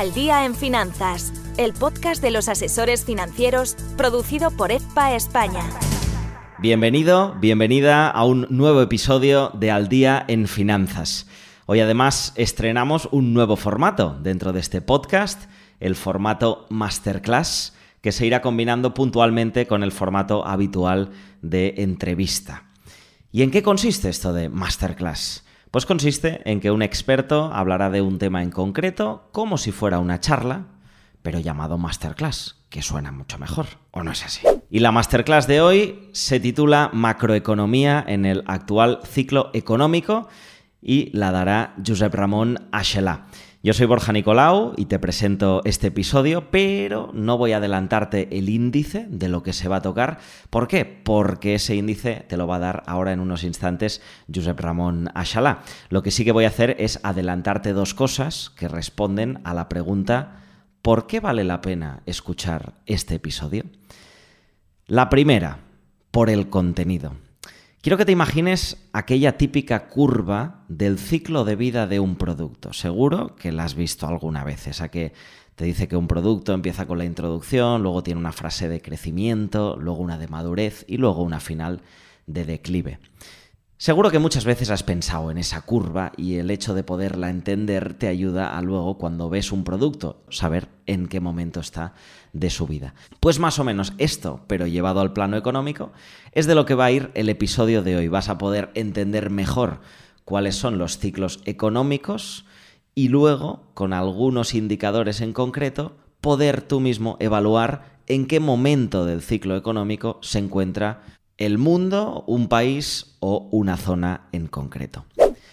Al Día en Finanzas, el podcast de los asesores financieros producido por EFPA España. Bienvenido, bienvenida a un nuevo episodio de Al Día en Finanzas. Hoy además estrenamos un nuevo formato dentro de este podcast, el formato Masterclass, que se irá combinando puntualmente con el formato habitual de entrevista. ¿Y en qué consiste esto de Masterclass? Pues consiste en que un experto hablará de un tema en concreto como si fuera una charla, pero llamado masterclass, que suena mucho mejor, ¿o no es así? Y la masterclass de hoy se titula Macroeconomía en el actual ciclo económico y la dará Josep Ramón Axelá. Yo soy Borja Nicolau y te presento este episodio, pero no voy a adelantarte el índice de lo que se va a tocar. ¿Por qué? Porque ese índice te lo va a dar ahora en unos instantes Josep Ramón Axalá. Lo que sí que voy a hacer es adelantarte dos cosas que responden a la pregunta ¿por qué vale la pena escuchar este episodio? La primera, por el contenido. Quiero que te imagines aquella típica curva del ciclo de vida de un producto. Seguro que la has visto alguna vez, esa que te dice que un producto empieza con la introducción, luego tiene una frase de crecimiento, luego una de madurez y luego una final de declive. Seguro que muchas veces has pensado en esa curva y el hecho de poderla entender te ayuda a luego, cuando ves un producto, saber en qué momento está de su vida. Pues más o menos esto, pero llevado al plano económico, es de lo que va a ir el episodio de hoy. Vas a poder entender mejor cuáles son los ciclos económicos y luego, con algunos indicadores en concreto, poder tú mismo evaluar en qué momento del ciclo económico se encuentra el mundo, un país o una zona en concreto.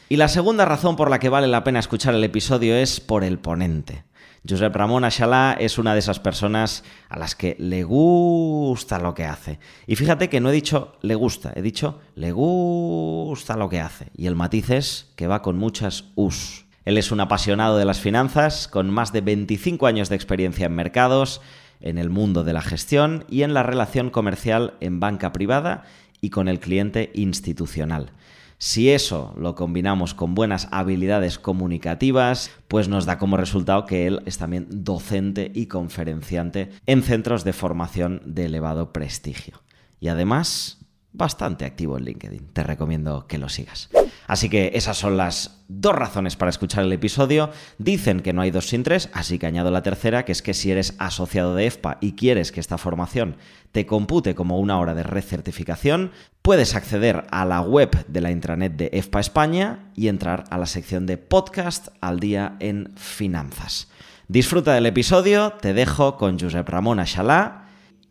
Y la segunda razón por la que vale la pena escuchar el episodio es por el ponente. Josep Ramón Axalá es una de esas personas a las que le gusta lo que hace. Y fíjate que no he dicho le gusta, he dicho le gusta lo que hace. Y el matiz es que va con muchas us. Él es un apasionado de las finanzas, con más de 25 años de experiencia en mercados, en el mundo de la gestión y en la relación comercial en banca privada y con el cliente institucional. Si eso lo combinamos con buenas habilidades comunicativas, pues nos da como resultado que él es también docente y conferenciante en centros de formación de elevado prestigio. Y además, bastante activo en LinkedIn. Te recomiendo que lo sigas. Así que esas son las dos razones para escuchar el episodio. Dicen que no hay dos sin tres, así que añado la tercera, que es que si eres asociado de EFPA y quieres que esta formación te compute como una hora de recertificación, puedes acceder a la web de la intranet de EFPA España y entrar a la sección de podcast al día en finanzas. Disfruta del episodio, te dejo con Josep Ramón Achalá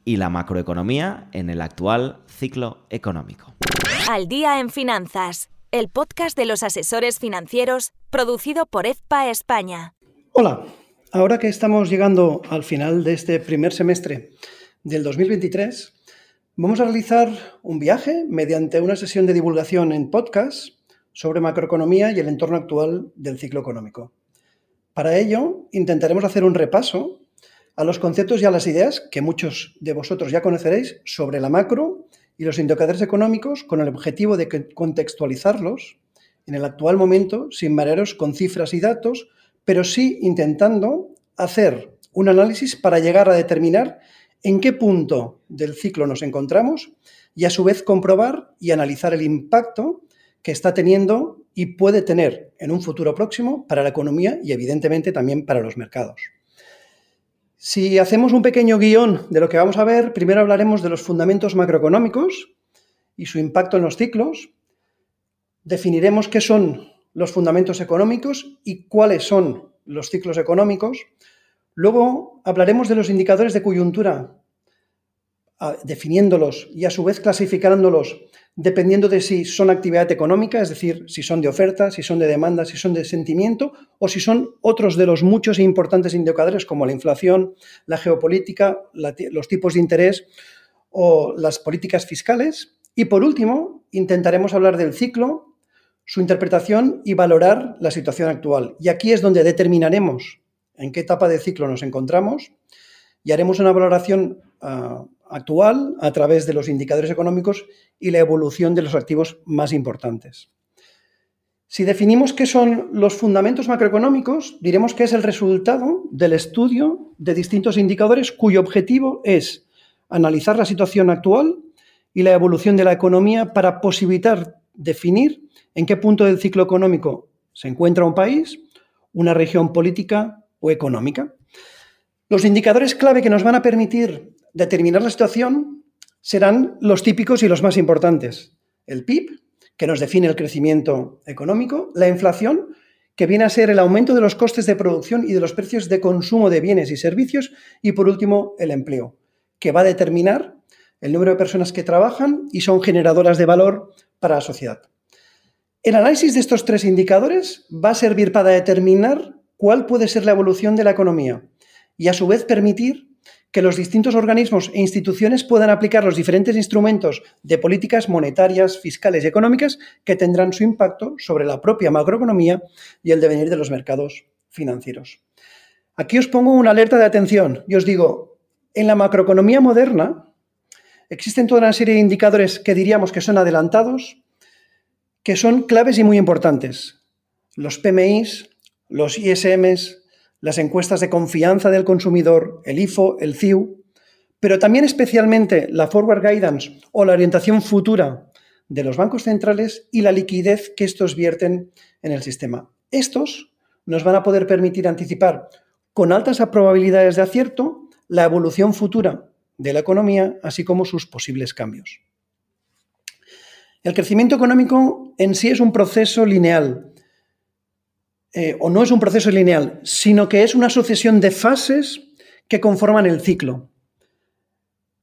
y la macroeconomía en el actual ciclo económico. Al día en finanzas el podcast de los asesores financieros producido por EFPA España. Hola, ahora que estamos llegando al final de este primer semestre del 2023, vamos a realizar un viaje mediante una sesión de divulgación en podcast sobre macroeconomía y el entorno actual del ciclo económico. Para ello, intentaremos hacer un repaso a los conceptos y a las ideas que muchos de vosotros ya conoceréis sobre la macro y los indicadores económicos con el objetivo de contextualizarlos en el actual momento sin mareros con cifras y datos, pero sí intentando hacer un análisis para llegar a determinar en qué punto del ciclo nos encontramos y a su vez comprobar y analizar el impacto que está teniendo y puede tener en un futuro próximo para la economía y evidentemente también para los mercados. Si hacemos un pequeño guion de lo que vamos a ver, primero hablaremos de los fundamentos macroeconómicos y su impacto en los ciclos. Definiremos qué son los fundamentos económicos y cuáles son los ciclos económicos. Luego hablaremos de los indicadores de coyuntura, definiéndolos y a su vez clasificándolos dependiendo de si son actividad económica, es decir, si son de oferta, si son de demanda, si son de sentimiento o si son otros de los muchos e importantes indicadores como la inflación, la geopolítica, los tipos de interés o las políticas fiscales. Y por último, intentaremos hablar del ciclo, su interpretación y valorar la situación actual. Y aquí es donde determinaremos en qué etapa de ciclo nos encontramos y haremos una valoración ah, actual a través de los indicadores económicos y la evolución de los activos más importantes. Si definimos qué son los fundamentos macroeconómicos, diremos que es el resultado del estudio de distintos indicadores cuyo objetivo es analizar la situación actual y la evolución de la economía para posibilitar definir en qué punto del ciclo económico se encuentra un país, una región política o económica. Los indicadores clave que nos van a permitir determinar la situación serán los típicos y los más importantes. El PIB, que nos define el crecimiento económico, la inflación, que viene a ser el aumento de los costes de producción y de los precios de consumo de bienes y servicios, y por último, el empleo, que va a determinar el número de personas que trabajan y son generadoras de valor para la sociedad. El análisis de estos tres indicadores va a servir para determinar cuál puede ser la evolución de la economía y a su vez permitir que los distintos organismos e instituciones puedan aplicar los diferentes instrumentos de políticas monetarias, fiscales y económicas que tendrán su impacto sobre la propia macroeconomía y el devenir de los mercados financieros. Aquí os pongo una alerta de atención y os digo, en la macroeconomía moderna existen toda una serie de indicadores que diríamos que son adelantados, que son claves y muy importantes. Los PMIs, los ISMs, las encuestas de confianza del consumidor, el IFO, el CIU, pero también especialmente la Forward Guidance o la orientación futura de los bancos centrales y la liquidez que estos vierten en el sistema. Estos nos van a poder permitir anticipar con altas probabilidades de acierto la evolución futura de la economía, así como sus posibles cambios. El crecimiento económico en sí es un proceso lineal, eh, o no es un proceso lineal, sino que es una sucesión de fases que conforman el ciclo.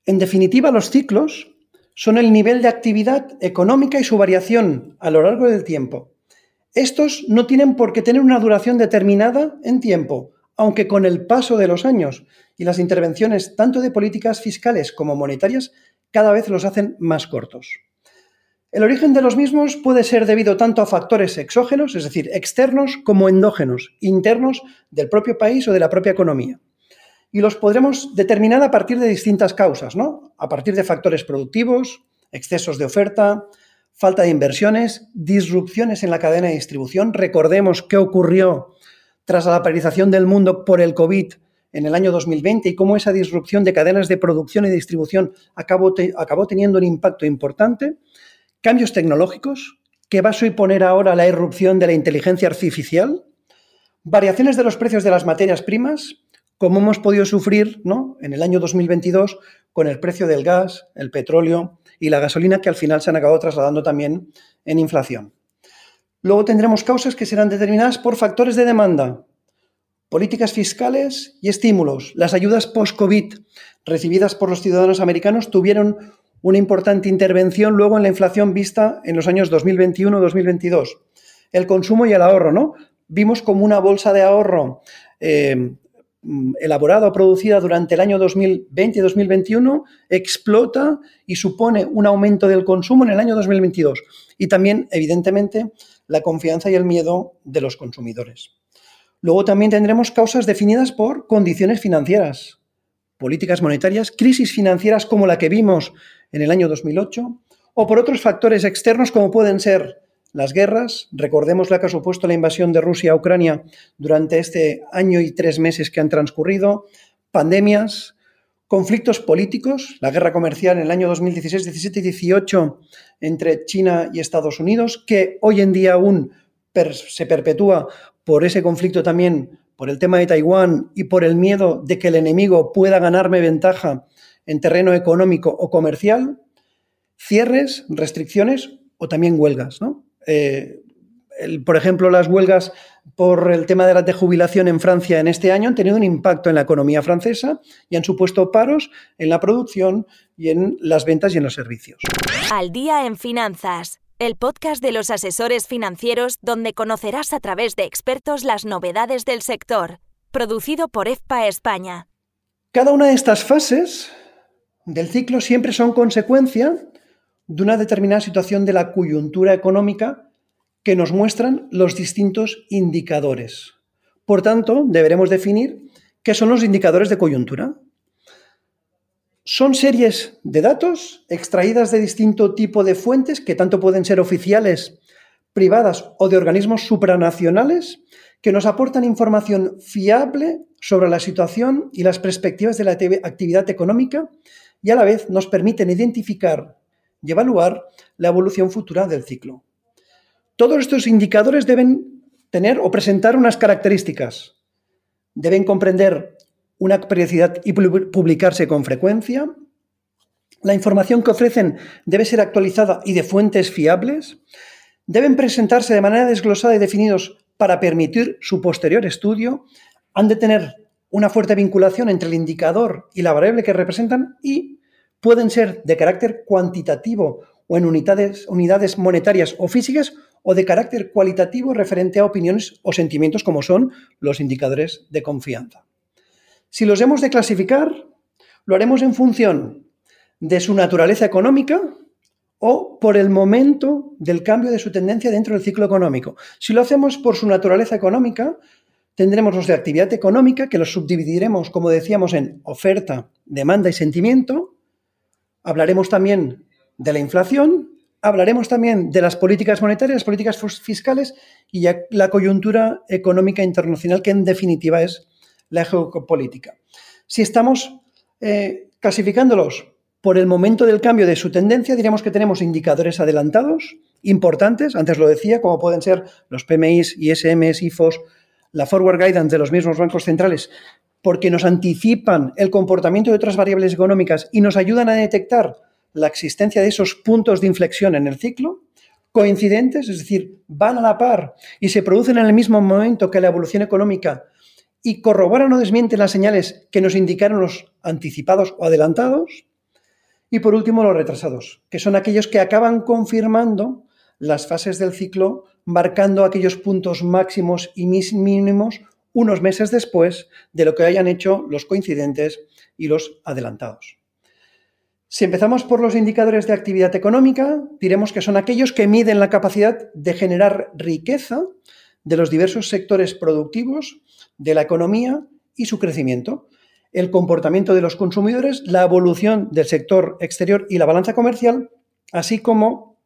En definitiva, los ciclos son el nivel de actividad económica y su variación a lo largo del tiempo. Estos no tienen por qué tener una duración determinada en tiempo, aunque con el paso de los años y las intervenciones tanto de políticas fiscales como monetarias cada vez los hacen más cortos. El origen de los mismos puede ser debido tanto a factores exógenos, es decir, externos, como endógenos, internos del propio país o de la propia economía. Y los podremos determinar a partir de distintas causas, ¿no? A partir de factores productivos, excesos de oferta, falta de inversiones, disrupciones en la cadena de distribución. Recordemos qué ocurrió tras la paralización del mundo por el COVID en el año 2020 y cómo esa disrupción de cadenas de producción y distribución acabó, acabó teniendo un impacto importante. Cambios tecnológicos, que va a suponer ahora la irrupción de la inteligencia artificial. Variaciones de los precios de las materias primas, como hemos podido sufrir ¿no? en el año 2022 con el precio del gas, el petróleo y la gasolina, que al final se han acabado trasladando también en inflación. Luego tendremos causas que serán determinadas por factores de demanda, políticas fiscales y estímulos. Las ayudas post-COVID recibidas por los ciudadanos americanos tuvieron una importante intervención luego en la inflación vista en los años 2021-2022. El consumo y el ahorro, ¿no? Vimos como una bolsa de ahorro eh, elaborada o producida durante el año 2020-2021 explota y supone un aumento del consumo en el año 2022. Y también, evidentemente, la confianza y el miedo de los consumidores. Luego también tendremos causas definidas por condiciones financieras, políticas monetarias, crisis financieras como la que vimos en el año 2008, o por otros factores externos como pueden ser las guerras, recordemos la que ha supuesto la invasión de Rusia a Ucrania durante este año y tres meses que han transcurrido, pandemias, conflictos políticos, la guerra comercial en el año 2016, 17 y 18 entre China y Estados Unidos, que hoy en día aún se perpetúa por ese conflicto también, por el tema de Taiwán y por el miedo de que el enemigo pueda ganarme ventaja en terreno económico o comercial, cierres, restricciones o también huelgas. Eh, por ejemplo, las huelgas por el tema de la jubilación en Francia en este año han tenido un impacto en la economía francesa y han supuesto paros en la producción y en las ventas y en los servicios. Al día en finanzas, el podcast de los asesores financieros donde conocerás a través de expertos las novedades del sector, producido por EFPA España. Cada una de estas fases del ciclo siempre son consecuencia de una determinada situación de la coyuntura económica que nos muestran los distintos indicadores. Por tanto, deberemos definir qué son los indicadores de coyuntura. Son series de datos extraídas de distinto tipo de fuentes que tanto pueden ser oficiales privadas o de organismos supranacionales que nos aportan información fiable sobre la situación y las perspectivas de la actividad económica y a la vez nos permiten identificar y evaluar la evolución futura del ciclo. Todos estos indicadores deben tener o presentar unas características. Deben comprender una periodicidad y publicarse con frecuencia. La información que ofrecen debe ser actualizada y de fuentes fiables. Deben presentarse de manera desglosada y definidos para permitir su posterior estudio. Han de tener una fuerte vinculación entre el indicador y la variable que representan y pueden ser de carácter cuantitativo o en unidades, unidades monetarias o físicas o de carácter cualitativo referente a opiniones o sentimientos como son los indicadores de confianza. Si los hemos de clasificar, lo haremos en función de su naturaleza económica o por el momento del cambio de su tendencia dentro del ciclo económico. Si lo hacemos por su naturaleza económica, tendremos los de actividad económica, que los subdividiremos, como decíamos, en oferta, demanda y sentimiento. Hablaremos también de la inflación, hablaremos también de las políticas monetarias, las políticas fiscales y la coyuntura económica internacional, que en definitiva es la geopolítica. Si estamos eh, clasificándolos por el momento del cambio de su tendencia, diríamos que tenemos indicadores adelantados, importantes, antes lo decía, como pueden ser los PMIs, ISMs, IFOs, la forward guidance de los mismos bancos centrales, porque nos anticipan el comportamiento de otras variables económicas y nos ayudan a detectar la existencia de esos puntos de inflexión en el ciclo, coincidentes, es decir, van a la par y se producen en el mismo momento que la evolución económica y corroboran o desmienten las señales que nos indicaron los anticipados o adelantados. Y por último, los retrasados, que son aquellos que acaban confirmando las fases del ciclo, marcando aquellos puntos máximos y mínimos unos meses después de lo que hayan hecho los coincidentes y los adelantados. Si empezamos por los indicadores de actividad económica, diremos que son aquellos que miden la capacidad de generar riqueza de los diversos sectores productivos de la economía y su crecimiento, el comportamiento de los consumidores, la evolución del sector exterior y la balanza comercial, así como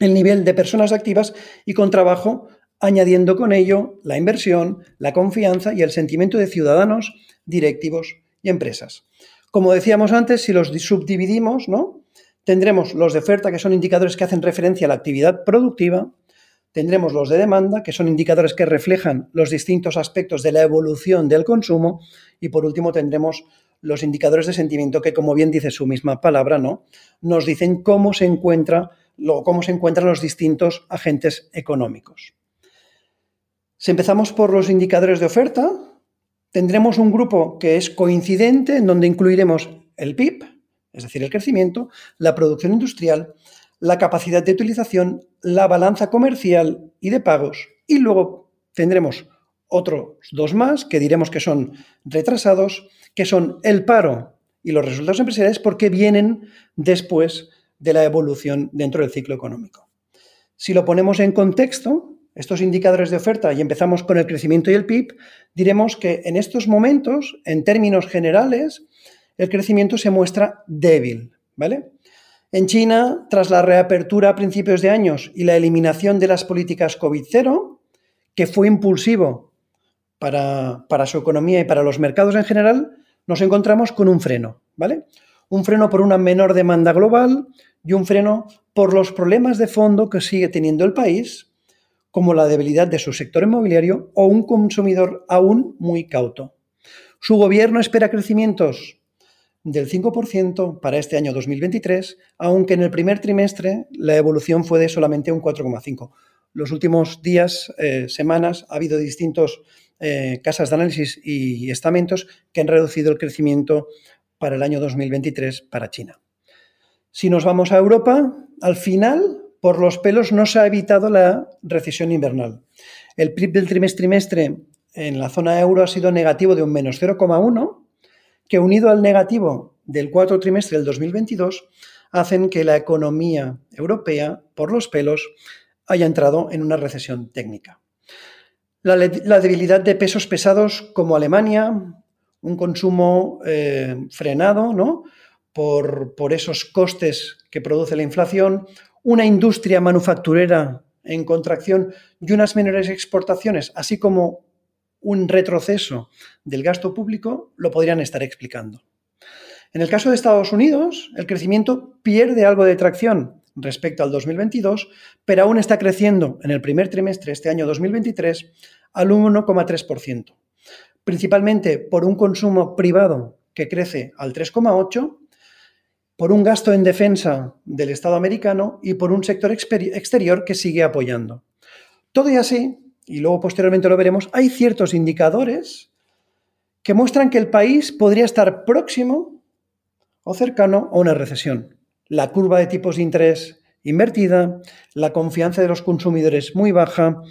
el nivel de personas activas y con trabajo, añadiendo con ello la inversión, la confianza y el sentimiento de ciudadanos, directivos y empresas. Como decíamos antes, si los subdividimos, ¿no? Tendremos los de oferta, que son indicadores que hacen referencia a la actividad productiva, tendremos los de demanda, que son indicadores que reflejan los distintos aspectos de la evolución del consumo, y por último tendremos los indicadores de sentimiento, que como bien dice su misma palabra, ¿no? nos dicen cómo se, encuentra, cómo se encuentran los distintos agentes económicos. Si empezamos por los indicadores de oferta, Tendremos un grupo que es coincidente, en donde incluiremos el PIB, es decir, el crecimiento, la producción industrial, la capacidad de utilización, la balanza comercial y de pagos, y luego tendremos otros dos más que diremos que son retrasados, que son el paro y los resultados empresariales porque vienen después de la evolución dentro del ciclo económico. Si lo ponemos en contexto, estos indicadores de oferta y empezamos con el crecimiento y el PIB, diremos que en estos momentos, en términos generales, el crecimiento se muestra débil, ¿vale? En China, tras la reapertura a principios de años y la eliminación de las políticas COVID-0, que fue impulsivo para, para, su economía y para los mercados en general, nos encontramos con un freno, ¿vale? Un freno por una menor demanda global y un freno por los problemas de fondo que sigue teniendo el país como la debilidad de su sector inmobiliario o un consumidor aún muy cauto. Su gobierno espera crecimientos del 5% para este año 2023, aunque en el primer trimestre la evolución fue de solamente un 4,5%. Los últimos días, eh, semanas, ha habido distintos eh, casas de análisis y estamentos que han reducido el crecimiento para el año 2023 para China. Si nos vamos a Europa, al final por los pelos no se ha evitado la recesión invernal. El PIB del trimestre en la zona euro ha sido negativo de un menos 0,1, que unido al negativo del cuarto trimestre del 2022, hacen que la economía europea, por los pelos, haya entrado en una recesión técnica. La, debilidad de pesos pesados como Alemania, un consumo eh, frenado ¿no? por, por esos costes que produce la inflación, una industria manufacturera en contracción y unas menores exportaciones, así como un retroceso del gasto público, lo podrían estar explicando. En el caso de Estados Unidos, el crecimiento pierde algo de tracción respecto al 2022, pero aún está creciendo en el primer trimestre este año 2023 al 1,3%, principalmente por un consumo privado que crece al 3,8%, por un gasto en defensa del Estado americano y por un sector exterior que sigue apoyando. Todo y así, y luego posteriormente lo veremos, hay ciertos indicadores que muestran que el país podría estar próximo o cercano a una recesión. La curva de tipos de interés invertida, la confianza de los consumidores muy baja,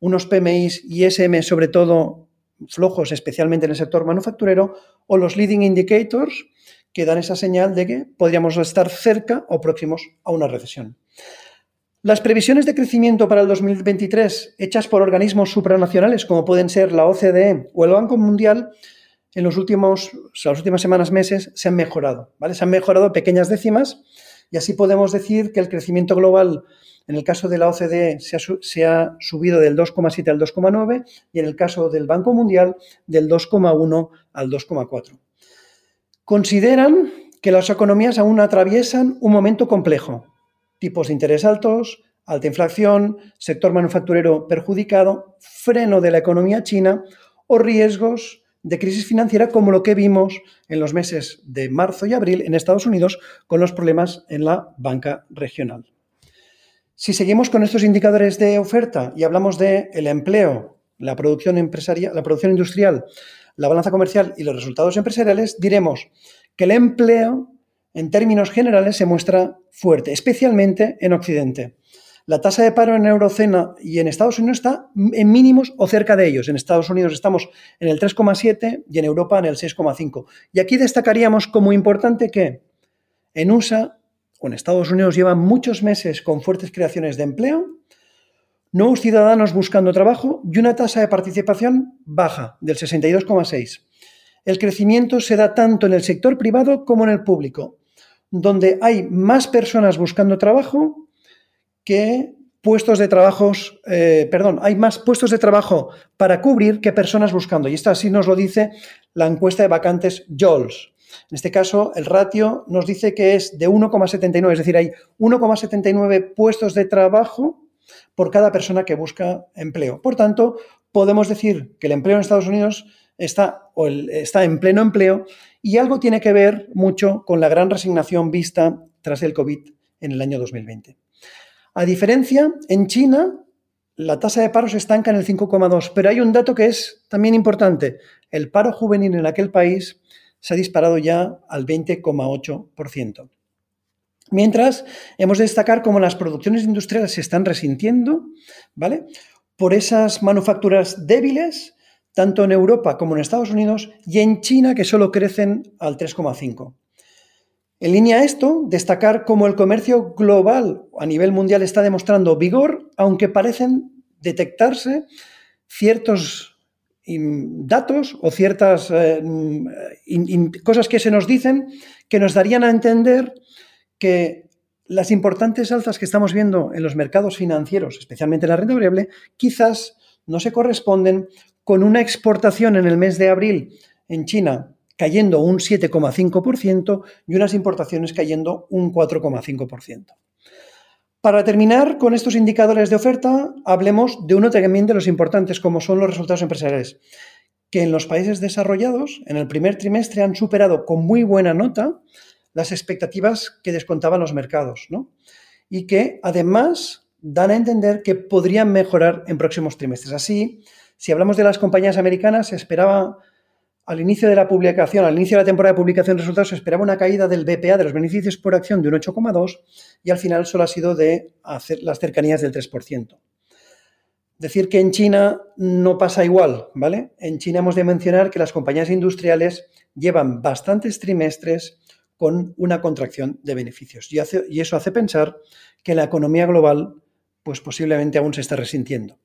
unos PMIs y SM sobre todo flojos, especialmente en el sector manufacturero, o los leading indicators, que dan esa señal de que podríamos estar cerca o próximos a una recesión. Las previsiones de crecimiento para el 2023 hechas por organismos supranacionales como pueden ser la OCDE o el Banco Mundial en los últimos, las últimas semanas, meses se han mejorado, ¿vale? Se han mejorado pequeñas décimas y así podemos decir que el crecimiento global en el caso de la OCDE se ha, se ha subido del 2,7 al 2,9 y en el caso del Banco Mundial del 2,1 al 2,4. Consideran que las economías aún atraviesan un momento complejo. Tipos de interés altos, alta inflación, sector manufacturero perjudicado, freno de la economía china o riesgos de crisis financiera como lo que vimos en los meses de marzo y abril en Estados Unidos con los problemas en la banca regional. Si seguimos con estos indicadores de oferta y hablamos de el empleo, la producción empresarial, la producción industrial, la balanza comercial y los resultados empresariales, diremos que el empleo, en términos generales, se muestra fuerte, especialmente en Occidente. La tasa de paro en Eurocena y en Estados Unidos está en mínimos o cerca de ellos. En Estados Unidos estamos en el 3,7 y en Europa en el 6,5. Y aquí destacaríamos como importante que en USA o en Estados Unidos llevan muchos meses con fuertes creaciones de empleo, nuevos ciudadanos buscando trabajo y una tasa de participación baja, del 62,6. El crecimiento se da tanto en el sector privado como en el público, donde hay más personas buscando trabajo que puestos de trabajos, eh, perdón, hay más puestos de trabajo para cubrir que personas buscando. Y esto así nos lo dice la encuesta de vacantes JOLS. En este caso, el ratio nos dice que es de 1,79, es decir, hay 1,79 puestos de trabajo por cada persona que busca empleo. Por tanto, podemos decir que el empleo en Estados Unidos está, o está en pleno empleo y algo tiene que ver mucho con la gran resignación vista tras el COVID en el año 2020. A diferencia, en China la tasa de paro se estanca en el 5,2, pero hay un dato que es también importante. El paro juvenil en aquel país se ha disparado ya al 20,8%. Mientras, hemos de destacar cómo las producciones industriales se están resintiendo, ¿vale? Por esas manufacturas débiles, tanto en Europa como en Estados Unidos, y en China, que solo crecen al 3,5. En línea a esto, destacar cómo el comercio global a nivel mundial está demostrando vigor, aunque parecen detectarse ciertos datos o ciertas eh, cosas que se nos dicen que nos darían a entender que las importantes alzas que estamos viendo en los mercados financieros, especialmente en la renta variable, quizás no se corresponden con una exportación en el mes de abril en China cayendo un 7,5% y unas importaciones cayendo un 4,5%. Para terminar con estos indicadores de oferta, hablemos de uno también de los importantes, como son los resultados empresariales, que en los países desarrollados, en el primer trimestre, han superado con muy buena nota las expectativas que descontaban los mercados, ¿no? Y que además dan a entender que podrían mejorar en próximos trimestres. Así, si hablamos de las compañías americanas, se esperaba al inicio de la publicación, al inicio de la temporada de publicación de resultados, se esperaba una caída del BPA, de los beneficios por acción, de un 8,2 y al final solo ha sido de hacer las cercanías del 3%. Decir que en China no pasa igual, ¿vale? En China hemos de mencionar que las compañías industriales llevan bastantes trimestres con una contracción de beneficios. Y, y eso hace pensar que la economía global, pues posiblemente aún se está resintiendo.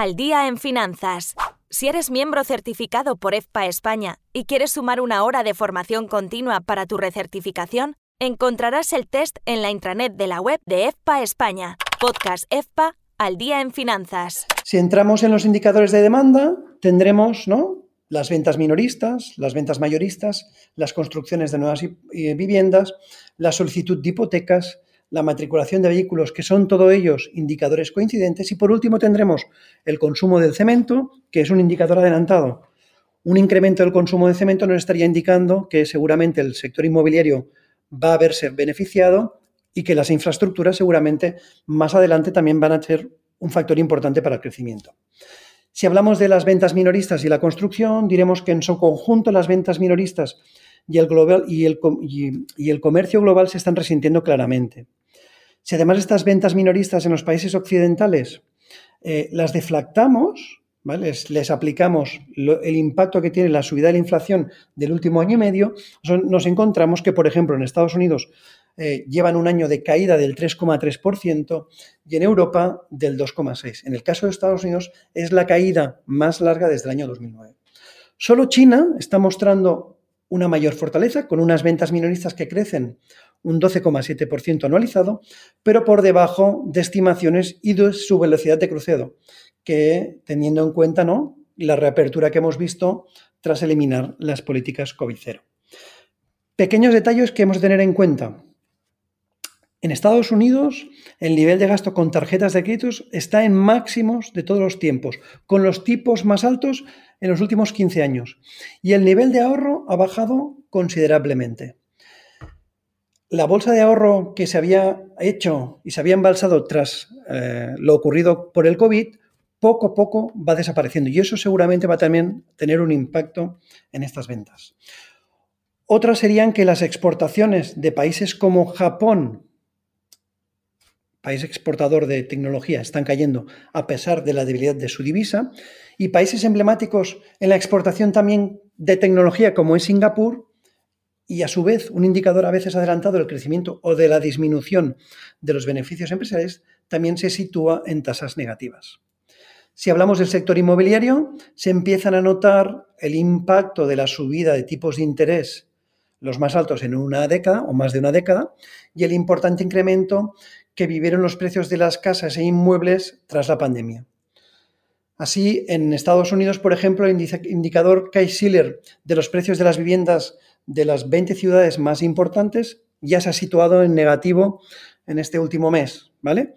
Al día en finanzas. Si eres miembro certificado por EFPA España y quieres sumar una hora de formación continua para tu recertificación, encontrarás el test en la intranet de la web de EFPA España, Podcast EFPA al día en finanzas. Si entramos en los indicadores de demanda, tendremos ¿no? las ventas minoristas, las ventas mayoristas, las construcciones de nuevas viviendas, la solicitud de hipotecas, la matriculación de vehículos, que son todos ellos indicadores coincidentes. Y por último tendremos el consumo del cemento, que es un indicador adelantado. Un incremento del consumo de cemento nos estaría indicando que seguramente el sector inmobiliario va a verse beneficiado y que las infraestructuras seguramente más adelante también van a ser un factor importante para el crecimiento. Si hablamos de las ventas minoristas y la construcción, diremos que en su conjunto las ventas minoristas y el, global, y el, y el comercio global se están resintiendo claramente. Si además estas ventas minoristas en los países occidentales eh, las deflactamos, les, aplicamos el impacto que tiene la subida de la inflación del último año y medio, nos encontramos que, por ejemplo, en Estados Unidos eh, llevan un año de caída del 3,3% y en Europa del 2,6%. En el caso de Estados Unidos es la caída más larga desde el año 2009. Solo China está mostrando una mayor fortaleza con unas ventas minoristas que crecen un 12,7% anualizado, pero por debajo de estimaciones y de su velocidad de crucero, que teniendo en cuenta ¿no? la reapertura que hemos visto tras eliminar las políticas COVID-0. Pequeños detalles que hemos de tener en cuenta. En Estados Unidos, el nivel de gasto con tarjetas de créditos está en máximos de todos los tiempos, con los tipos más altos en los últimos 15 años. Y el nivel de ahorro ha bajado considerablemente la bolsa de ahorro que se había hecho y se había embalsado tras eh, lo ocurrido por el COVID, poco a poco va desapareciendo y eso seguramente va a también tener un impacto en estas ventas. Otras serían que las exportaciones de países como Japón, país exportador de tecnología, están cayendo a pesar de la debilidad de su divisa, y países emblemáticos en la exportación también de tecnología como es Singapur, y a su vez un indicador a veces adelantado del crecimiento o de la disminución de los beneficios empresariales también se sitúa en tasas negativas. Si hablamos del sector inmobiliario, se empiezan a notar el impacto de la subida de tipos de interés, los más altos en una década o más de una década, y el importante incremento que vivieron los precios de las casas e inmuebles tras la pandemia. Así, en Estados Unidos, por ejemplo, el indicador Case-Shiller de los precios de las viviendas de las 20 ciudades más importantes ya se ha situado en negativo en este último mes, ¿vale?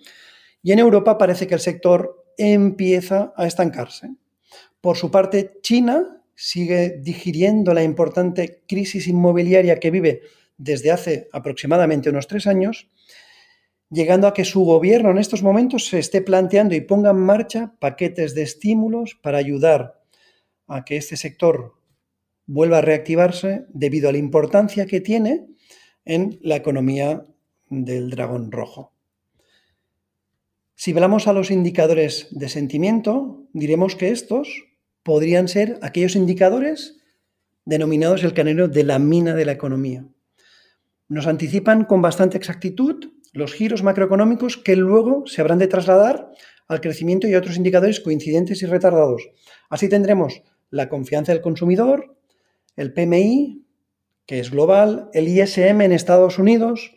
Y en Europa parece que el sector empieza a estancarse. Por su parte, China sigue digiriendo la importante crisis inmobiliaria que vive desde hace aproximadamente unos tres años, llegando a que su gobierno en estos momentos se esté planteando y ponga en marcha paquetes de estímulos para ayudar a que este sector vuelva a reactivarse debido a la importancia que tiene en la economía del dragón rojo. Si hablamos a los indicadores de sentimiento, diremos que estos podrían ser aquellos indicadores denominados el canero de la mina de la economía. Nos anticipan con bastante exactitud los giros macroeconómicos que luego se habrán de trasladar al crecimiento y a otros indicadores coincidentes y retardados. Así tendremos la confianza del consumidor, el PMI, que es global, el ISM en Estados Unidos,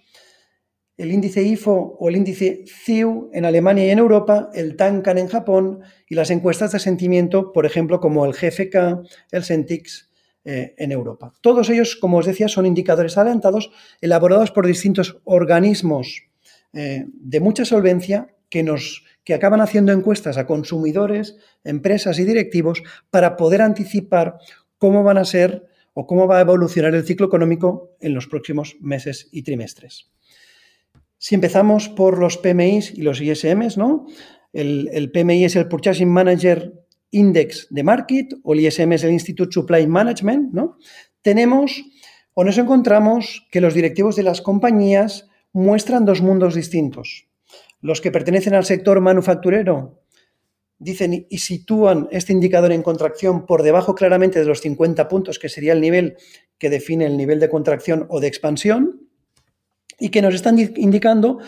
el índice IFO o el índice CIU en Alemania y en Europa, el Tankan en Japón y las encuestas de sentimiento, por ejemplo, como el GFK, el Sentix eh, en Europa. Todos ellos, como os decía, son indicadores adelantados elaborados por distintos organismos eh, de mucha solvencia que, nos, que acaban haciendo encuestas a consumidores, empresas y directivos para poder anticipar cómo van a ser o cómo va a evolucionar el ciclo económico en los próximos meses y trimestres. Si empezamos por los PMIs y los ISMs, ¿no? El, PMI es el Purchasing Manager Index de Market o el ISM es el Institute Supply Management, ¿no? Tenemos o nos encontramos que los directivos de las compañías muestran dos mundos distintos. Los que pertenecen al sector manufacturero dicen y sitúan este indicador en contracción por debajo claramente de los 50 puntos, que sería el nivel que define el nivel de contracción o de expansión, y que nos están indicando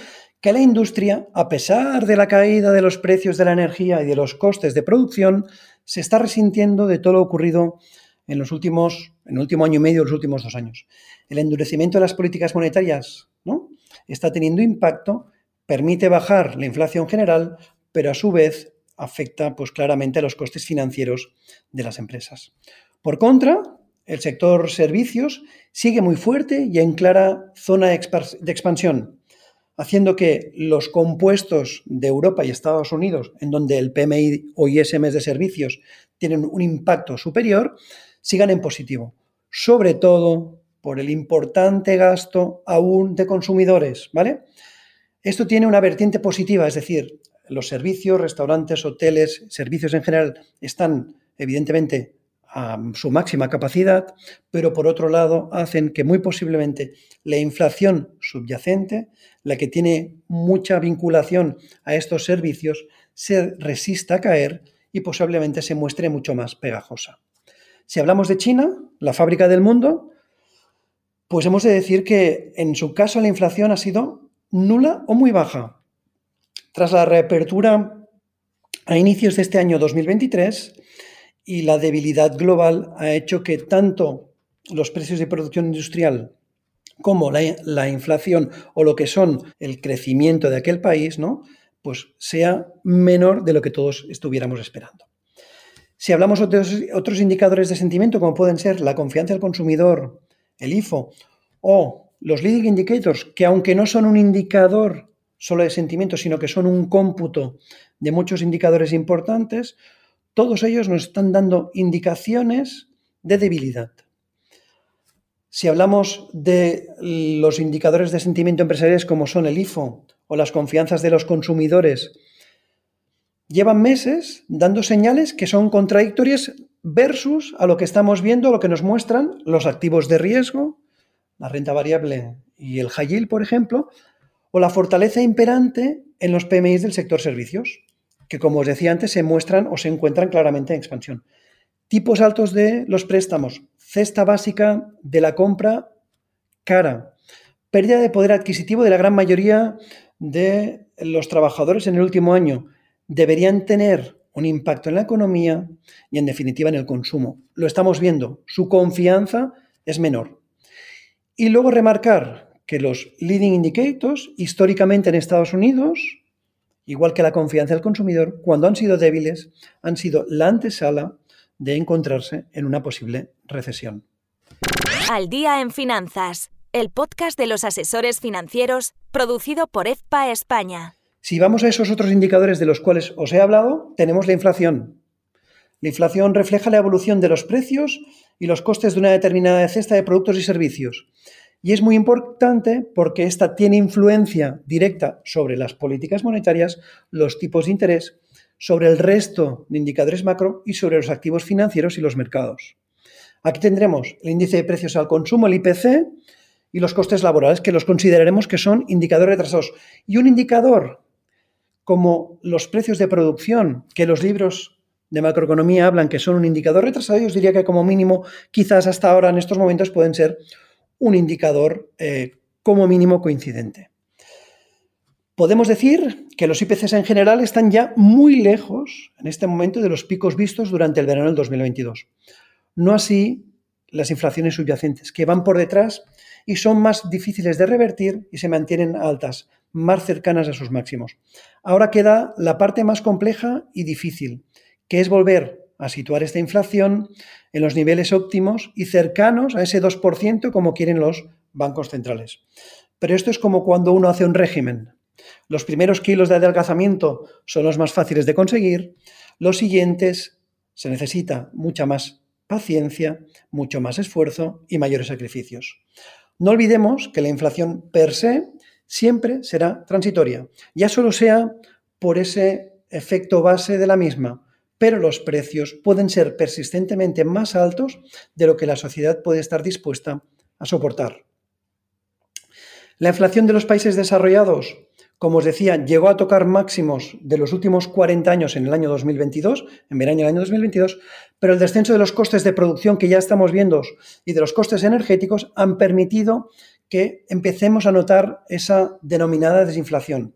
que la industria, a pesar de la caída de los precios de la energía y de los costes de producción, se está resintiendo de todo lo ocurrido en los últimos, en el último año y medio, los últimos dos años. El endurecimiento de las políticas monetarias ¿no? está teniendo impacto, permite bajar la inflación general, pero a su vez afecta pues, claramente a los costes financieros de las empresas. Por contra, el sector servicios sigue muy fuerte y en clara zona de expansión, haciendo que los compuestos de Europa y Estados Unidos, en donde el PMI o ISM de servicios tienen un impacto superior, sigan en positivo, sobre todo por el importante gasto aún de consumidores, ¿vale? Esto tiene una vertiente positiva, es decir, los servicios, restaurantes, hoteles, servicios en general están evidentemente a su máxima capacidad, pero por otro lado hacen que muy posiblemente la inflación subyacente, la que tiene mucha vinculación a estos servicios, se resista a caer y posiblemente se muestre mucho más pegajosa. Si hablamos de China, la fábrica del mundo, pues hemos de decir que en su caso la inflación ha sido nula o muy baja. Tras la reapertura a inicios de este año 2023, y la debilidad global ha hecho que tanto los precios de producción industrial como la, inflación o lo que son el crecimiento de aquel país, ¿no? pues sea menor de lo que todos estuviéramos esperando. Si hablamos de otros, otros indicadores de sentimiento, como pueden ser la confianza del consumidor, el IFO, o los leading indicators, que aunque no son un indicador solo de sentimiento, sino que son un cómputo de muchos indicadores importantes, todos ellos nos están dando indicaciones de debilidad. Si hablamos de los indicadores de sentimiento empresariales como son el IFO o las confianzas de los consumidores, llevan meses dando señales que son contradictorias versus a lo que estamos viendo, lo que nos muestran los activos de riesgo, la renta variable y el high por ejemplo, o la fortaleza imperante en los PMI del sector servicios que como os decía antes se muestran o se encuentran claramente en expansión. Tipos altos de los préstamos, cesta básica de la compra cara, pérdida de poder adquisitivo de la gran mayoría de los trabajadores en el último año. Deberían tener un impacto en la economía y en definitiva en el consumo. Lo estamos viendo, su confianza es menor. Y luego remarcar que los leading indicators históricamente en Estados Unidos igual que la confianza del consumidor, cuando han sido débiles, han sido la antesala de encontrarse en una posible recesión. Al día en finanzas, el podcast de los asesores financieros, producido por EFPA España. Si vamos a esos otros indicadores de los cuales os he hablado, tenemos la inflación. La inflación refleja la evolución de los precios y los costes de una determinada cesta de productos y servicios y es muy importante porque esta tiene influencia directa sobre las políticas monetarias, los tipos de interés, sobre el resto de indicadores macro y sobre los activos financieros y los mercados. Aquí tendremos el índice de precios al consumo, el IPC, y los costes laborales, que los consideraremos que son indicadores retrasados. Y un indicador como los precios de producción, que los libros de macroeconomía hablan que son un indicador retrasado, yo os diría que como mínimo, quizás hasta ahora en estos momentos pueden ser un indicador eh, como mínimo coincidente. Podemos decir que los IPCs en general están ya muy lejos en este momento de los picos vistos durante el verano del 2022. No así las inflaciones subyacentes, que van por detrás y son más difíciles de revertir y se mantienen altas, más cercanas a sus máximos. Ahora queda la parte más compleja y difícil, que es volver a situar esta inflación en los niveles óptimos y cercanos a ese 2% como quieren los bancos centrales. Pero esto es como cuando uno hace un régimen. Los primeros kilos de adelgazamiento son los más fáciles de conseguir, los siguientes se necesita mucha más paciencia, mucho más esfuerzo y mayores sacrificios. No olvidemos que la inflación per se siempre será transitoria, ya solo sea por ese efecto base de la misma, pero los precios pueden ser persistentemente más altos de lo que la sociedad puede estar dispuesta a soportar. La inflación de los países desarrollados, como os decía, llegó a tocar máximos de los últimos 40 años en el año 2022, en verano del año 2022, pero el descenso de los costes de producción que ya estamos viendo y de los costes energéticos han permitido que empecemos a notar esa denominada desinflación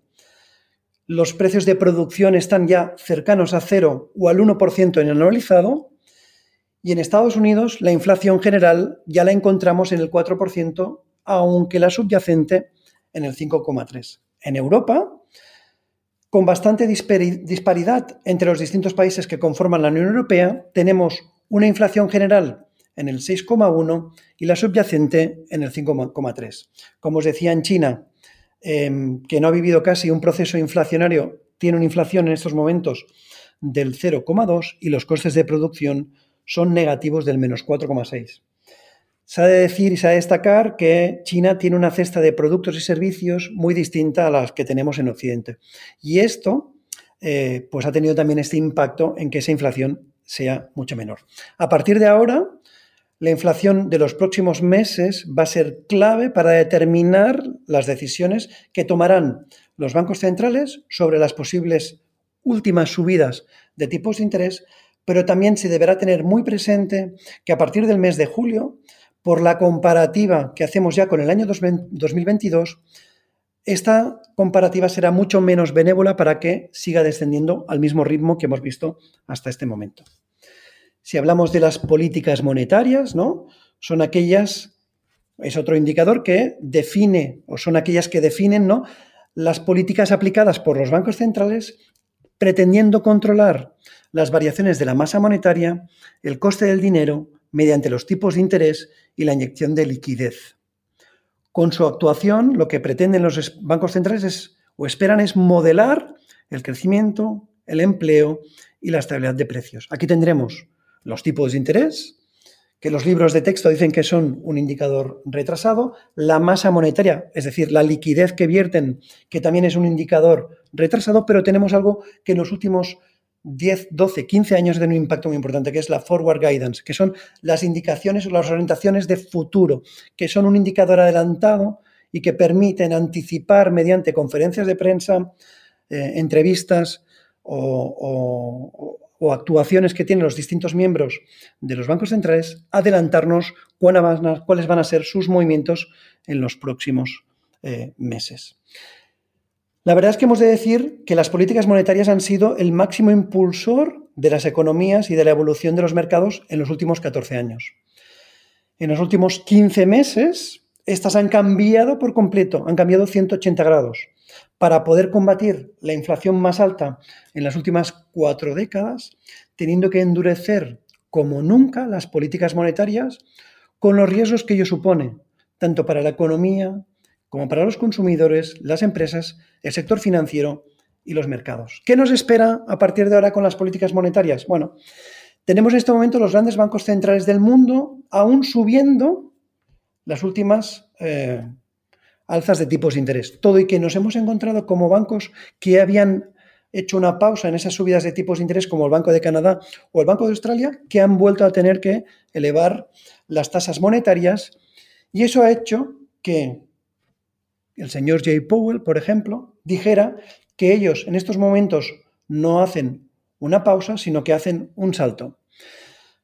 los precios de producción están ya cercanos a cero o al 1% en el anualizado, y en Estados Unidos la inflación general ya la encontramos en el 4%, aunque la subyacente en el 5,3%. En Europa, Con bastante disparidad entre los distintos países que conforman la Unión Europea, tenemos una inflación general en el 6,1 y la subyacente en el 5,3. Como os decía, en China, em, que no ha vivido casi un proceso inflacionario, tiene una inflación en estos momentos del 0,2 y los costes de producción son negativos del menos 4,6. Se ha de decir y se ha de destacar que China tiene una cesta de productos y servicios muy distinta a las que tenemos en Occidente. Y esto eh, pues ha tenido también este impacto en que esa inflación sea mucho menor. A partir de ahora, la inflación de los próximos meses va a ser clave para determinar las decisiones que tomarán los bancos centrales sobre las posibles últimas subidas de tipos de interés, pero también se deberá tener muy presente que a partir del mes de julio por la comparativa que hacemos ya con el año 2022, esta comparativa será mucho menos benévola para que siga descendiendo al mismo ritmo que hemos visto hasta este momento. Si hablamos de las políticas monetarias, ¿no? Son aquellas, es otro indicador que define, o son aquellas que definen, ¿no? Las políticas aplicadas por los bancos centrales pretendiendo controlar las variaciones de la masa monetaria, el coste del dinero, mediante los tipos de interés y la inyección de liquidez. Con su actuación, lo que pretenden los bancos centrales es, o esperan es modelar el crecimiento, el empleo y la estabilidad de precios. Aquí tendremos los tipos de interés, que los libros de texto dicen que son un indicador retrasado, la masa monetaria, es decir, la liquidez que vierten, que también es un indicador retrasado, pero tenemos algo que en los últimos 10, 12, 15 años de un impacto muy importante, que es la forward guidance, que son las indicaciones o las orientaciones de futuro, que son un indicador adelantado y que permiten anticipar mediante conferencias de prensa, eh, entrevistas o, actuaciones que tienen los distintos miembros de los bancos centrales, adelantarnos cuáles van a ser sus movimientos en los próximos eh, meses. La verdad es que hemos de decir que las políticas monetarias han sido el máximo impulsor de las economías y de la evolución de los mercados en los últimos 14 años. En los últimos 15 meses, estas han cambiado por completo, han cambiado 180 grados. Para poder combatir la inflación más alta en las últimas cuatro décadas, teniendo que endurecer como nunca las políticas monetarias con los riesgos que ello supone, tanto para la economía como para los consumidores, las empresas, el sector financiero y los mercados. ¿Qué nos espera a partir de ahora con las políticas monetarias? Bueno, tenemos en este momento los grandes bancos centrales del mundo aún subiendo las últimas eh, alzas de tipos de interés. Todo y que nos hemos encontrado como bancos que habían hecho una pausa en esas subidas de tipos de interés, como el Banco de Canadá o el Banco de Australia, que han vuelto a tener que elevar las tasas monetarias. Y eso ha hecho que el señor Jay Powell, por ejemplo, dijera que ellos en estos momentos no hacen una pausa, sino que hacen un salto.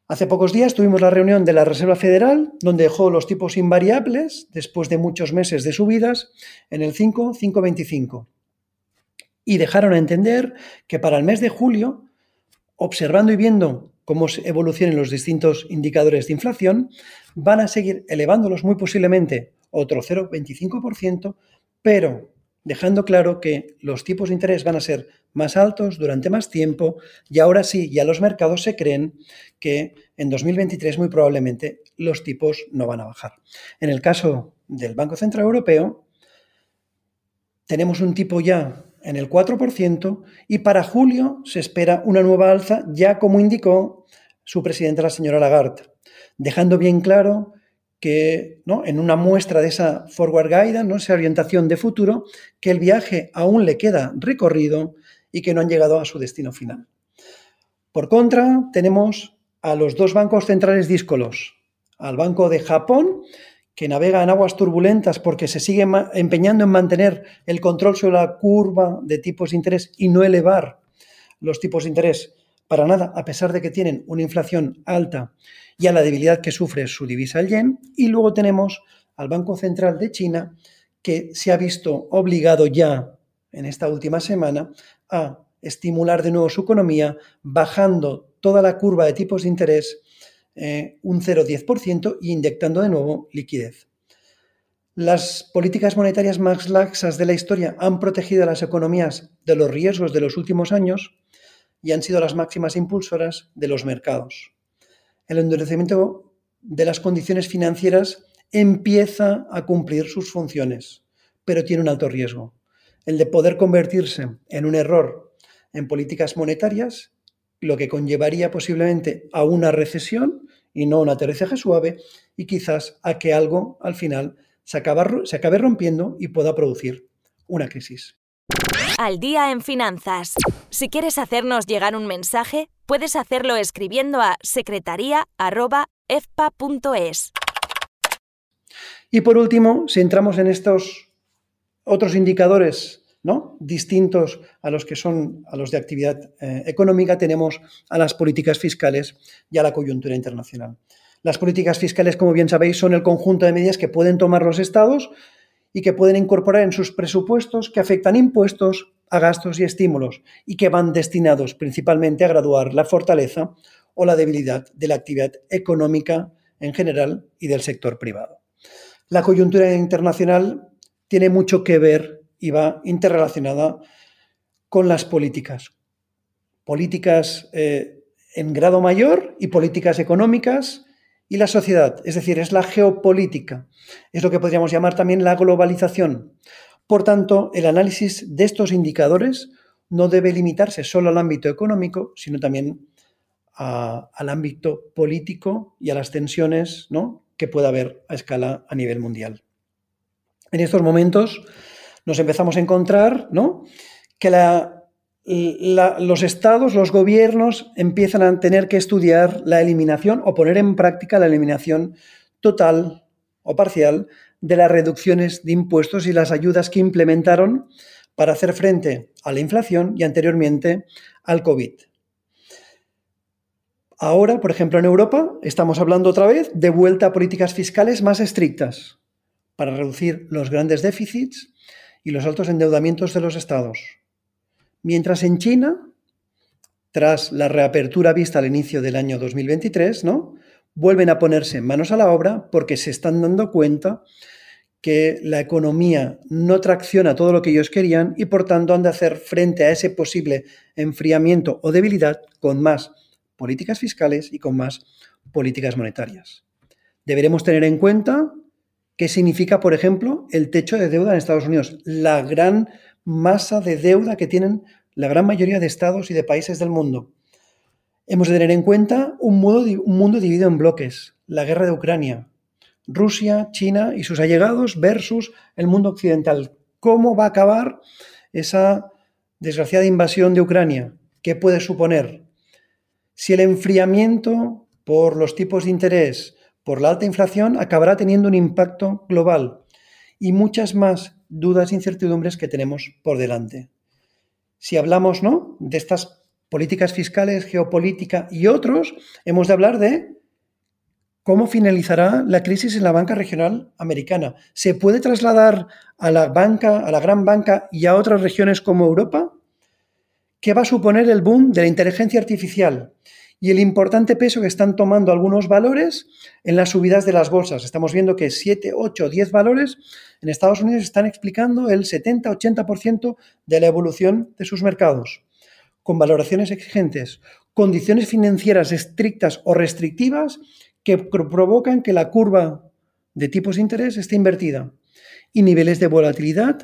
Hace pocos días tuvimos la reunión de la Reserva Federal, donde dejó los tipos invariables, después de muchos meses de subidas, en el 5, 5,25. Y dejaron a entender que para el mes de julio, observando y viendo cómo evolucionan los distintos indicadores de inflación, van a seguir elevándolos muy posiblemente otro 0,25%, pero dejando claro que los tipos de interés van a ser más altos durante más tiempo y ahora sí, ya los mercados se creen que en 2023 muy probablemente los tipos no van a bajar. En el caso del Banco Central Europeo, tenemos un tipo ya en el 4% y para julio se espera una nueva alza, ya como indicó su presidenta, la señora Lagarde, dejando bien claro en una muestra de esa forward guidance, ¿no? esa orientación de futuro, que el viaje aún le queda recorrido y que no han llegado a su destino final. Por contra, tenemos a los dos bancos centrales díscolos, al Banco de Japón, que navega en aguas turbulentas porque se sigue empeñando en mantener el control sobre la curva de tipos de interés y no elevar los tipos de interés para nada, a pesar de que tienen una inflación alta y a la debilidad que sufre su divisa el yen. Y luego tenemos al Banco Central de China, que se ha visto obligado ya en esta última semana a estimular de nuevo su economía, bajando toda la curva de tipos de interés eh, un 0,10% y inyectando de nuevo liquidez. Las políticas monetarias más laxas de la historia han protegido a las economías de los riesgos de los últimos años y han sido las máximas impulsoras de los mercados. El endurecimiento de las condiciones financieras empieza a cumplir sus funciones, pero tiene un alto riesgo, el de poder convertirse en un error en políticas monetarias, lo que conllevaría posiblemente a una recesión y no un aterrizaje suave y quizás a que algo al final se, se acabe rompiendo y pueda producir una crisis. Al día en finanzas. Si quieres hacernos llegar un mensaje, puedes hacerlo escribiendo a secretaría.efpa.es. Y por último, si entramos en estos otros indicadores ¿no? distintos a los que son a los de actividad eh, económica, tenemos a las políticas fiscales y a la coyuntura internacional. Las políticas fiscales, como bien sabéis, son el conjunto de medidas que pueden tomar los estados y que pueden incorporar en sus presupuestos que afectan impuestos a gastos y estímulos y que van destinados principalmente a graduar la fortaleza o la debilidad de la actividad económica en general y del sector privado. La coyuntura internacional tiene mucho que ver y va interrelacionada con las políticas. Políticas eh, en grado mayor y políticas económicas y la sociedad, es decir, es la geopolítica, es lo que podríamos llamar también la globalización. Por tanto, el análisis de estos indicadores no debe limitarse solo al ámbito económico, sino también al ámbito político y a las tensiones ¿no? que pueda haber a escala a nivel mundial. En estos momentos nos empezamos a encontrar ¿no? que la los estados, los gobiernos empiezan a tener que estudiar la eliminación o poner en práctica la eliminación total o parcial de las reducciones de impuestos y las ayudas que implementaron para hacer frente a la inflación y anteriormente al COVID. Ahora, por ejemplo, en Europa estamos hablando otra vez de vuelta a políticas fiscales más estrictas para reducir los grandes déficits y los altos endeudamientos de los estados. Mientras en China, tras la reapertura vista al inicio del año 2023, ¿no? vuelven a ponerse manos a la obra porque se están dando cuenta que la economía no tracciona todo lo que ellos querían y por tanto han de hacer frente a ese posible enfriamiento o debilidad con más políticas fiscales y con más políticas monetarias. Deberemos tener en cuenta qué significa, por ejemplo, el techo de deuda en Estados Unidos, la gran masa de deuda que tienen la gran mayoría de estados y de países del mundo. Hemos de tener en cuenta un mundo, un mundo dividido en bloques, la guerra de Ucrania, Rusia, China y sus allegados versus el mundo occidental. ¿Cómo va a acabar esa desgraciada invasión de Ucrania? ¿Qué puede suponer? Si el enfriamiento por los tipos de interés, por la alta inflación, acabará teniendo un impacto global y muchas más dudas e incertidumbres que tenemos por delante si hablamos ¿no? de estas políticas fiscales, geopolítica y otros, hemos de hablar de cómo finalizará la crisis en la banca regional americana. ¿Se puede trasladar a la banca, a la gran banca y a otras regiones como Europa? ¿Qué va a suponer el boom de la inteligencia artificial? Y el importante peso que están tomando algunos valores en las subidas de las bolsas. Estamos viendo que 7, 8, 10 valores en Estados Unidos están explicando el 70-80% de la evolución de sus mercados, con valoraciones exigentes, condiciones financieras estrictas o restrictivas que provocan que la curva de tipos de interés esté invertida y niveles de volatilidad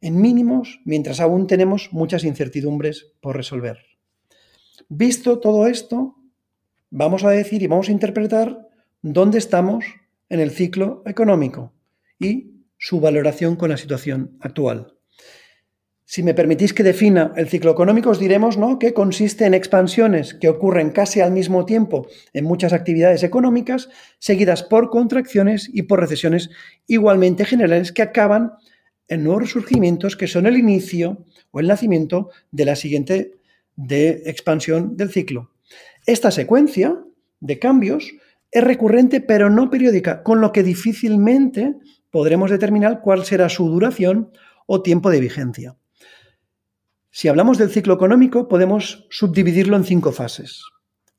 en mínimos mientras aún tenemos muchas incertidumbres por resolver. Visto todo esto, vamos a decir y vamos a interpretar dónde estamos en el ciclo económico y su valoración con la situación actual. Si me permitís que defina el ciclo económico, os diremos ¿no? que consiste en expansiones que ocurren casi al mismo tiempo en muchas actividades económicas, seguidas por contracciones y por recesiones igualmente generales que acaban en nuevos resurgimientos que son el inicio o el nacimiento de la siguiente de expansión del ciclo. Esta secuencia de cambios es recurrente pero no periódica, con lo que difícilmente podremos determinar cuál será su duración o tiempo de vigencia. Si hablamos del ciclo económico, podemos subdividirlo en cinco fases.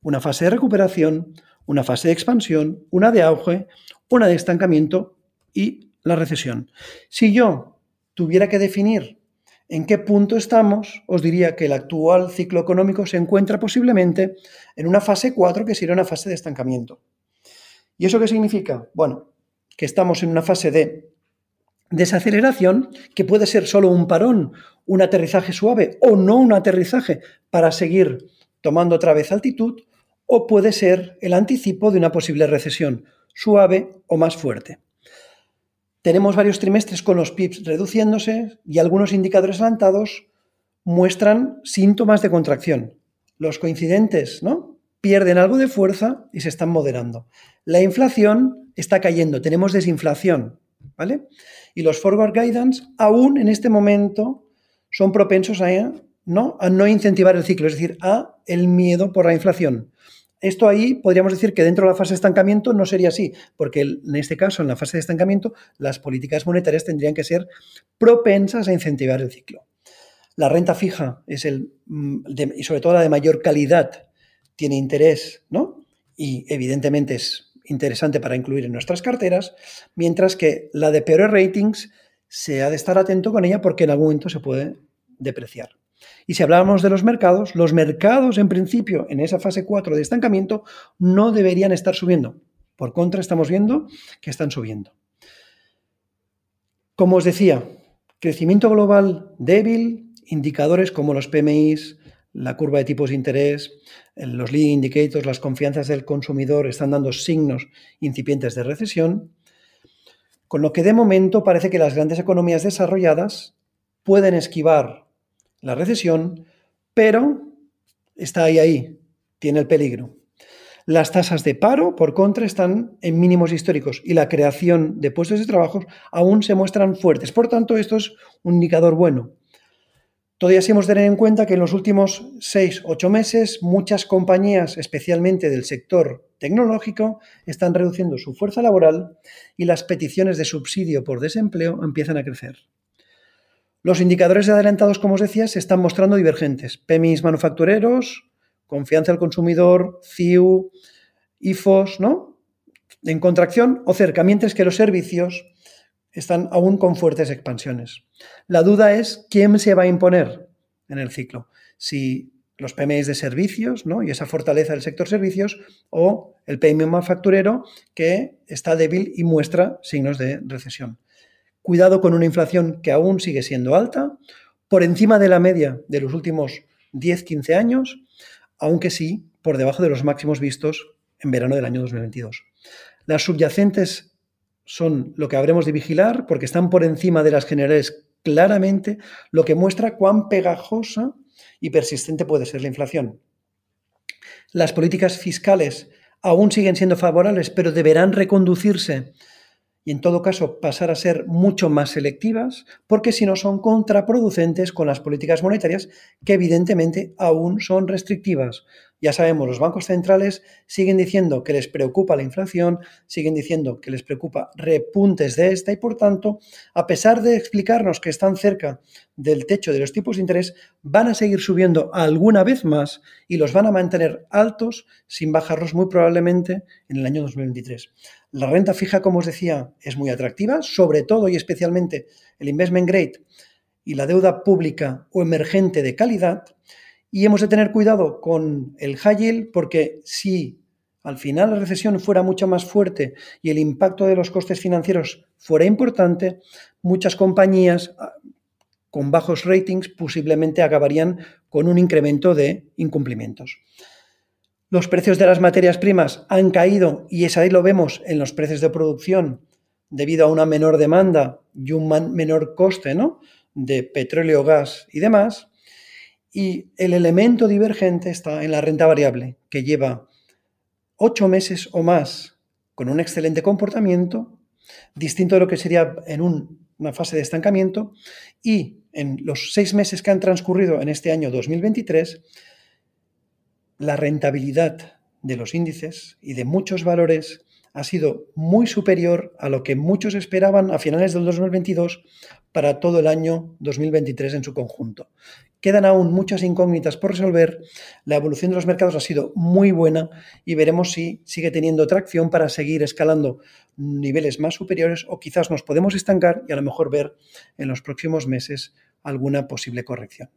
Una fase de recuperación, una fase de expansión, una de auge, una de estancamiento y la recesión. Si yo tuviera que definir en qué punto estamos, os diría que el actual ciclo económico se encuentra posiblemente en una fase 4 que sería una fase de estancamiento. ¿Y eso qué significa? Bueno, que estamos en una fase de desaceleración que puede ser solo un parón, un aterrizaje suave o no un aterrizaje para seguir tomando otra vez altitud, o puede ser el anticipo de una posible recesión suave o más fuerte. Tenemos varios trimestres con los PIBs reduciéndose y algunos indicadores adelantados muestran síntomas de contracción. Los coincidentes, ¿no? Pierden algo de fuerza y se están moderando. La inflación está cayendo, tenemos desinflación, ¿vale? Y los forward guidance aún en este momento son propensos a, ¿no? a no incentivar el ciclo, es decir, a el miedo por la inflación. Esto ahí podríamos decir que dentro de la fase de estancamiento no sería así, porque en este caso, en la fase de estancamiento, las políticas monetarias tendrían que ser propensas a incentivar el ciclo. La renta fija es el, mm, y sobre todo la de mayor calidad, tiene interés, ¿no? Y evidentemente es interesante para incluir en nuestras carteras, mientras que la de peores ratings se ha de estar atento con ella porque en algún momento se puede depreciar. Y si hablamos de los mercados, los mercados en principio en esa fase 4 de estancamiento no deberían estar subiendo. Por contra, estamos viendo que están subiendo. Como os decía, crecimiento global débil, indicadores como los PMIs, la curva de tipos de interés, los leading indicators, las confianzas del consumidor están dando signos incipientes de recesión, con lo que de momento parece que las grandes economías desarrolladas pueden esquivar la recesión, pero está ahí, ahí, tiene el peligro. Las tasas de paro, por contra, están en mínimos históricos y la creación de puestos de trabajo aún se muestran fuertes. Por tanto, esto es un indicador bueno. Todavía sí hemos de tener en cuenta que en los últimos seis, ocho meses, muchas compañías, especialmente del sector tecnológico, están reduciendo su fuerza laboral y las peticiones de subsidio por desempleo empiezan a crecer. Los indicadores adelantados, como os decía, se están mostrando divergentes. PMIs manufactureros, confianza del consumidor, CIU, IFOS, ¿no? En contracción o cerca, mientras que los servicios están aún con fuertes expansiones. La duda es quién se va a imponer en el ciclo. Si los PMIs de servicios ¿no? y esa fortaleza del sector servicios o el PMI manufacturero que está débil y muestra signos de recesión cuidado con una inflación que aún sigue siendo alta, por encima de la media de los últimos 10-15 años, aunque sí por debajo de los máximos vistos en verano del año 2022. Las subyacentes son lo que habremos de vigilar porque están por encima de las generales claramente, lo que muestra cuán pegajosa y persistente puede ser la inflación. Las políticas fiscales aún siguen siendo favorables, pero deberán reconducirse y en todo caso pasar a ser mucho más selectivas, porque si no son contraproducentes con las políticas monetarias que evidentemente aún son restrictivas. Ya sabemos, los bancos centrales siguen diciendo que les preocupa la inflación, siguen diciendo que les preocupa repuntes de esta y por tanto, a pesar de explicarnos que están cerca del techo de los tipos de interés, van a seguir subiendo alguna vez más y los van a mantener altos sin bajarlos muy probablemente en el año 2023. La renta fija, como os decía, es muy atractiva, sobre todo y especialmente el investment grade y la deuda pública o emergente de calidad, y hemos de tener cuidado con el high yield porque si al final la recesión fuera mucho más fuerte y el impacto de los costes financieros fuera importante, muchas compañías ah, con bajos ratings posiblemente acabarían con un incremento de incumplimientos. Los precios de las materias primas han caído y es ahí lo vemos en los precios de producción debido a una menor demanda y un menor coste ¿no? de petróleo, gas y demás. Y el elemento divergente está en la renta variable, que lleva ocho meses o más con un excelente comportamiento, distinto de lo que sería en una fase de estancamiento, y en los seis meses que han transcurrido en este año 2023, la rentabilidad de los índices y de muchos valores ha sido muy superior a lo que muchos esperaban a finales del 2022 para todo el año 2023 en su conjunto. Quedan aún muchas incógnitas por resolver. La evolución de los mercados ha sido muy buena y veremos si sigue teniendo tracción para seguir escalando niveles más superiores o quizás nos podemos estancar y a lo mejor ver en los próximos meses alguna posible corrección.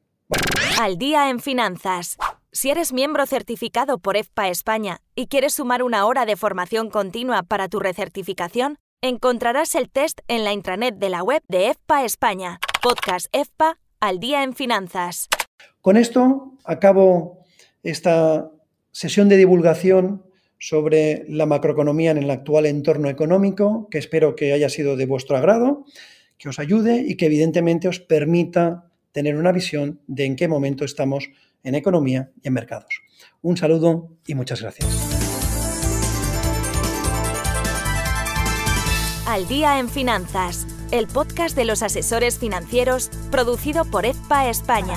Al día en finanzas. Si eres miembro certificado por EFPA España y quieres sumar una hora de formación continua para tu recertificación, encontrarás el test en la intranet de la web de EFPA España. Podcast EFPA al día en finanzas. Con esto acabo esta sesión de divulgación sobre la macroeconomía en el actual entorno económico, que espero que haya sido de vuestro agrado, que os ayude y que evidentemente os permita tener una visión de en qué momento estamos en economía y en mercados. Un saludo y muchas gracias. Al día en finanzas el podcast de los asesores financieros producido por EFPA España.